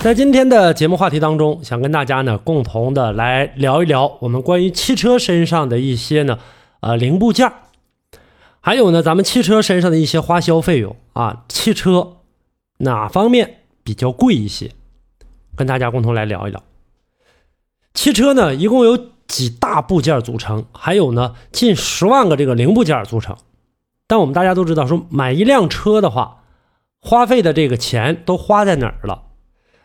在今天的节目话题当中，想跟大家呢共同的来聊一聊我们关于汽车身上的一些呢呃零部件。还有呢，咱们汽车身上的一些花销费用啊，汽车哪方面比较贵一些？跟大家共同来聊一聊。汽车呢，一共有几大部件组成，还有呢近十万个这个零部件组成。但我们大家都知道，说买一辆车的话，花费的这个钱都花在哪儿了？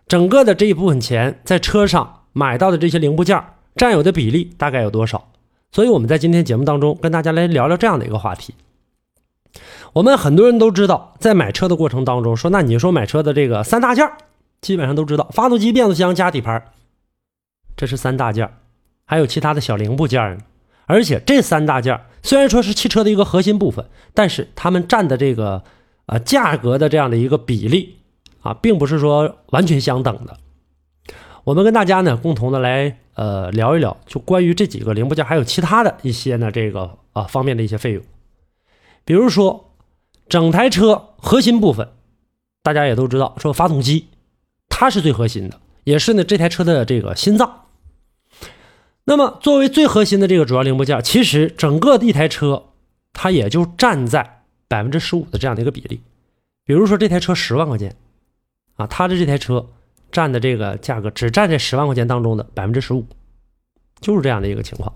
整个的这一部分钱在车上买到的这些零部件占有的比例大概有多少？所以我们在今天节目当中跟大家来聊聊这样的一个话题。我们很多人都知道，在买车的过程当中，说那你说买车的这个三大件基本上都知道：发动机、变速箱加底盘，这是三大件还有其他的小零部件呢。而且这三大件虽然说是汽车的一个核心部分，但是它们占的这个呃价格的这样的一个比例啊，并不是说完全相等的。我们跟大家呢共同的来呃聊一聊，就关于这几个零部件，还有其他的一些呢这个啊方面的一些费用，比如说。整台车核心部分，大家也都知道，说发动机，它是最核心的，也是呢这台车的这个心脏。那么作为最核心的这个主要零部件，其实整个一台车，它也就占在百分之十五的这样的一个比例。比如说这台车十万块钱，啊，它的这台车占的这个价格只占这十万块钱当中的百分之十五，就是这样的一个情况。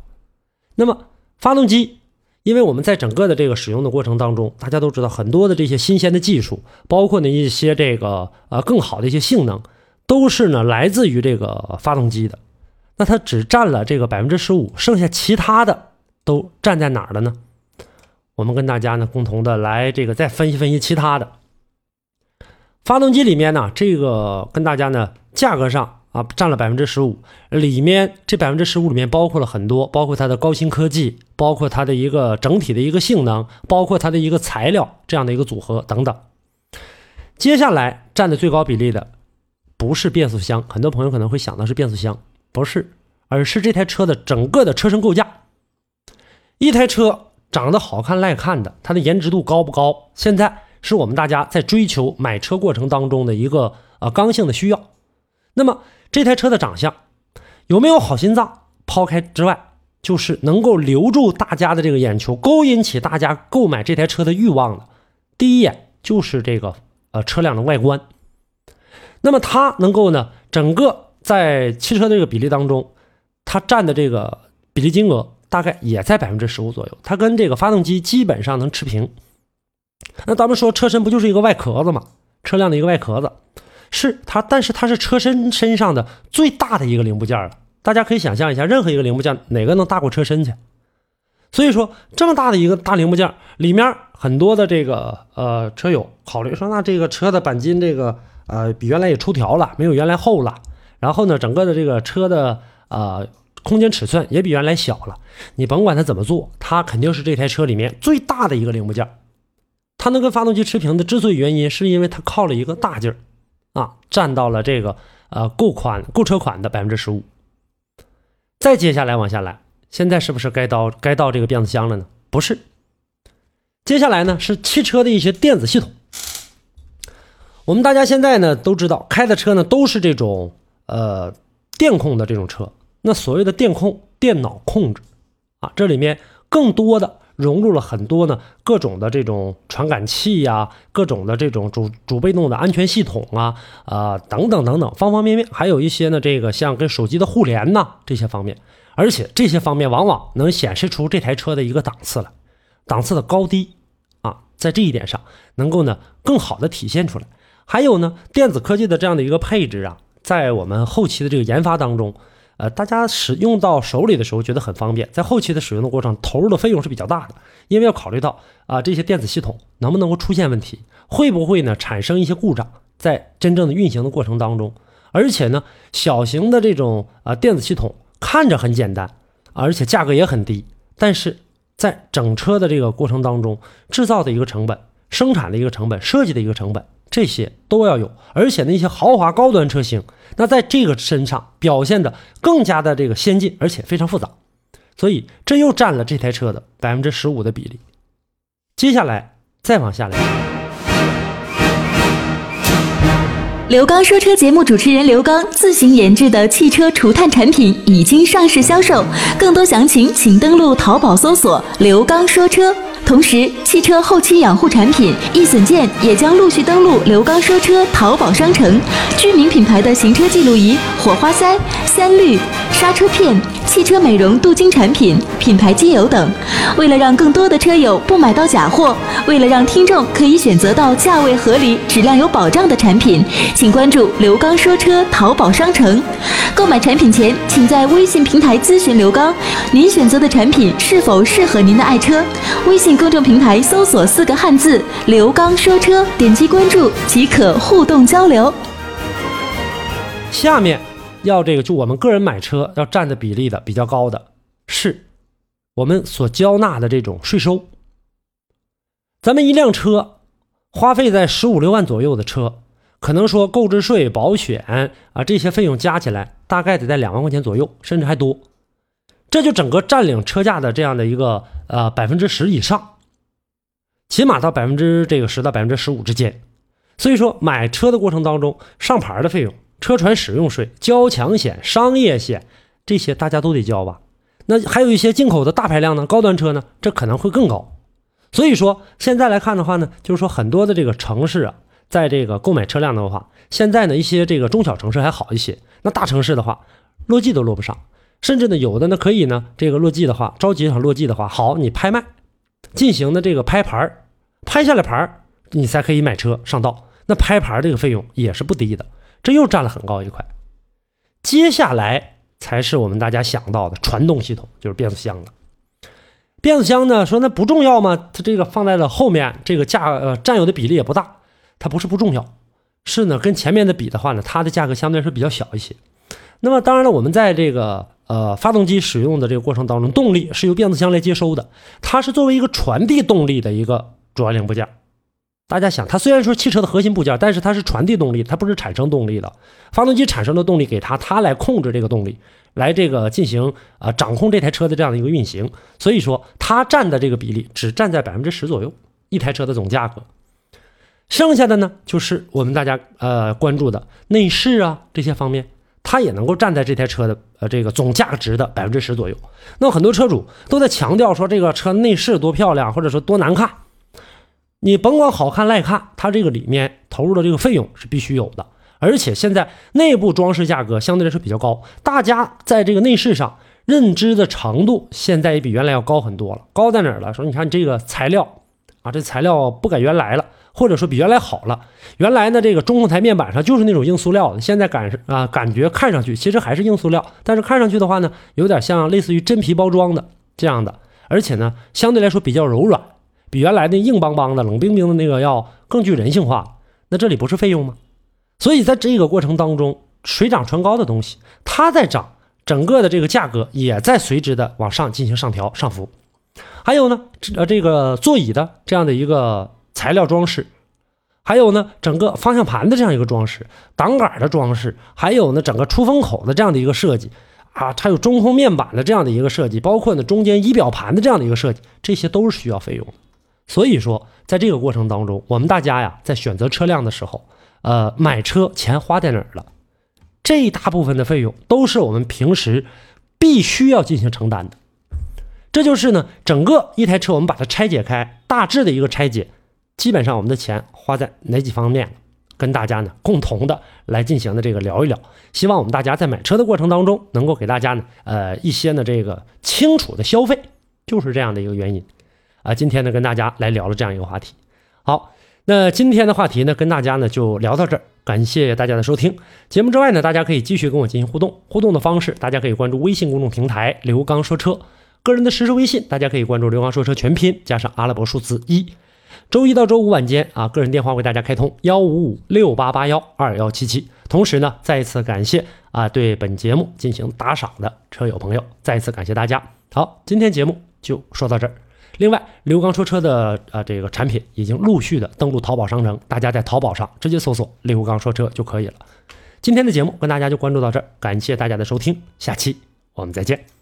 那么发动机。因为我们在整个的这个使用的过程当中，大家都知道很多的这些新鲜的技术，包括呢一些这个呃更好的一些性能，都是呢来自于这个发动机的。那它只占了这个百分之十五，剩下其他的都占在哪儿了呢？我们跟大家呢共同的来这个再分析分析其他的。发动机里面呢，这个跟大家呢价格上。啊，占了百分之十五，里面这百分之十五里面包括了很多，包括它的高新科技，包括它的一个整体的一个性能，包括它的一个材料这样的一个组合等等。接下来占的最高比例的不是变速箱，很多朋友可能会想到是变速箱，不是，而是这台车的整个的车身构架。一台车长得好看赖看的，它的颜值度高不高？现在是我们大家在追求买车过程当中的一个呃刚性的需要。那么。这台车的长相有没有好心脏？抛开之外，就是能够留住大家的这个眼球，勾引起大家购买这台车的欲望的。第一眼就是这个呃车辆的外观。那么它能够呢，整个在汽车这个比例当中，它占的这个比例金额大概也在百分之十五左右，它跟这个发动机基本上能持平。那咱们说车身不就是一个外壳子吗？车辆的一个外壳子。是它，但是它是车身身上的最大的一个零部件了。大家可以想象一下，任何一个零部件哪个能大过车身去？所以说，这么大的一个大零部件里面，很多的这个呃车友考虑说，那这个车的钣金这个呃比原来也出条了，没有原来厚了。然后呢，整个的这个车的呃空间尺寸也比原来小了。你甭管它怎么做，它肯定是这台车里面最大的一个零部件。它能跟发动机持平的，之所以原因，是因为它靠了一个大劲儿。啊，占到了这个呃购款购车款的百分之十五。再接下来往下来，现在是不是该到该到这个变速箱了呢？不是，接下来呢是汽车的一些电子系统。我们大家现在呢都知道，开的车呢都是这种呃电控的这种车。那所谓的电控、电脑控制啊，这里面更多的融入了很多呢各种的这种传感器呀，各种的这种主主被动的安全系统啊，啊等等等等方方面面，还有一些呢这个像跟手机的互联呐这些方面，而且这些方面往往能显示出这台车的一个档次来，档次的高低啊，在这一点上能够呢更好的体现出来。还有呢电子科技的这样的一个配置啊，在我们后期的这个研发当中。呃，大家使用到手里的时候觉得很方便，在后期的使用的过程投入的费用是比较大的，因为要考虑到啊这些电子系统能不能够出现问题，会不会呢产生一些故障，在真正的运行的过程当中，而且呢小型的这种啊电子系统看着很简单，而且价格也很低，但是在整车的这个过程当中，制造的一个成本、生产的一个成本、设计的一个成本。这些都要有，而且那些豪华高端车型，那在这个身上表现的更加的这个先进，而且非常复杂，所以这又占了这台车的百分之十五的比例。接下来再往下来，刘刚说车节目主持人刘刚自行研制的汽车除碳产品已经上市销售，更多详情请登录淘宝搜索“刘刚说车”。同时，汽车后期养护产品易损件也将陆续登陆刘刚说车淘宝商城。知名品牌的行车记录仪、火花塞、三滤、刹车片、汽车美容镀金产品、品牌机油等。为了让更多的车友不买到假货，为了让听众可以选择到价位合理、质量有保障的产品，请关注刘刚说车淘宝商城。购买产品前，请在微信平台咨询刘刚，您选择的产品是否适合您的爱车。微信。公众平台搜索四个汉字“刘刚说车”，点击关注即可互动交流。下面要这个，就我们个人买车要占的比例的比较高的是我们所交纳的这种税收。咱们一辆车花费在十五六万左右的车，可能说购置税、保险啊这些费用加起来，大概得在两万块钱左右，甚至还多。这就整个占领车价的这样的一个呃百分之十以上，起码到百分之这个十到百分之十五之间。所以说买车的过程当中，上牌的费用、车船使用税、交强险、商业险这些大家都得交吧？那还有一些进口的大排量呢、高端车呢，这可能会更高。所以说现在来看的话呢，就是说很多的这个城市啊，在这个购买车辆的话，现在呢一些这个中小城市还好一些，那大城市的话，落地都落不上。甚至呢，有的呢可以呢，这个落地的话，着急想落地的话，好，你拍卖，进行的这个拍牌拍下来牌你才可以买车上道。那拍牌这个费用也是不低的，这又占了很高一块。接下来才是我们大家想到的传动系统，就是变速箱了。变速箱呢，说那不重要吗？它这个放在了后面，这个价呃占有的比例也不大，它不是不重要，是呢跟前面的比的话呢，它的价格相对来说比较小一些。那么当然了，我们在这个。呃，发动机使用的这个过程当中，动力是由变速箱来接收的，它是作为一个传递动力的一个主要零部件。大家想，它虽然说汽车的核心部件，但是它是传递动力，它不是产生动力的。发动机产生的动力给它，它来控制这个动力，来这个进行啊掌控这台车的这样的一个运行。所以说，它占的这个比例只占在百分之十左右，一台车的总价格。剩下的呢，就是我们大家呃关注的内饰啊这些方面。它也能够站在这台车的呃这个总价值的百分之十左右。那很多车主都在强调说这个车内饰多漂亮，或者说多难看。你甭管好看赖看，它这个里面投入的这个费用是必须有的。而且现在内部装饰价格相对来说比较高，大家在这个内饰上认知的程度现在也比原来要高很多了。高在哪儿了？说你看这个材料啊，这材料不改原来了。或者说比原来好了，原来呢这个中控台面板上就是那种硬塑料的，现在感啊感觉看上去其实还是硬塑料，但是看上去的话呢，有点像类似于真皮包装的这样的，而且呢相对来说比较柔软，比原来那硬邦邦的冷冰冰的那个要更具人性化。那这里不是费用吗？所以在这个过程当中，水涨船高的东西它在涨，整个的这个价格也在随之的往上进行上调上浮。还有呢，呃这个座椅的这样的一个。材料装饰，还有呢，整个方向盘的这样一个装饰，挡杆的装饰，还有呢，整个出风口的这样的一个设计啊，还有中控面板的这样的一个设计，包括呢中间仪表盘的这样的一个设计，这些都是需要费用的。所以说，在这个过程当中，我们大家呀，在选择车辆的时候，呃，买车钱花在哪儿了？这一大部分的费用都是我们平时必须要进行承担的。这就是呢，整个一台车我们把它拆解开，大致的一个拆解，基本上我们的钱花在哪几方面，跟大家呢共同的来进行的这个聊一聊。希望我们大家在买车的过程当中，能够给大家呢呃一些呢这个清楚的消费，就是这样的一个原因啊。今天呢跟大家来聊了这样一个话题。好，那今天的话题呢跟大家呢就聊到这儿。感谢大家的收听。节目之外呢，大家可以继续跟我进行互动。互动的方式，大家可以关注微信公众平台“刘刚说车”，个人的实时微信，大家可以关注“刘刚说车”全拼加上阿拉伯数字一。周一到周五晚间啊，个人电话为大家开通幺五五六八八幺二幺七七。同时呢，再一次感谢啊对本节目进行打赏的车友朋友，再一次感谢大家。好，今天节目就说到这儿。另外，刘刚说车的呃这个产品已经陆续的登陆淘宝商城，大家在淘宝上直接搜索“刘刚说车”就可以了。今天的节目跟大家就关注到这儿，感谢大家的收听，下期我们再见。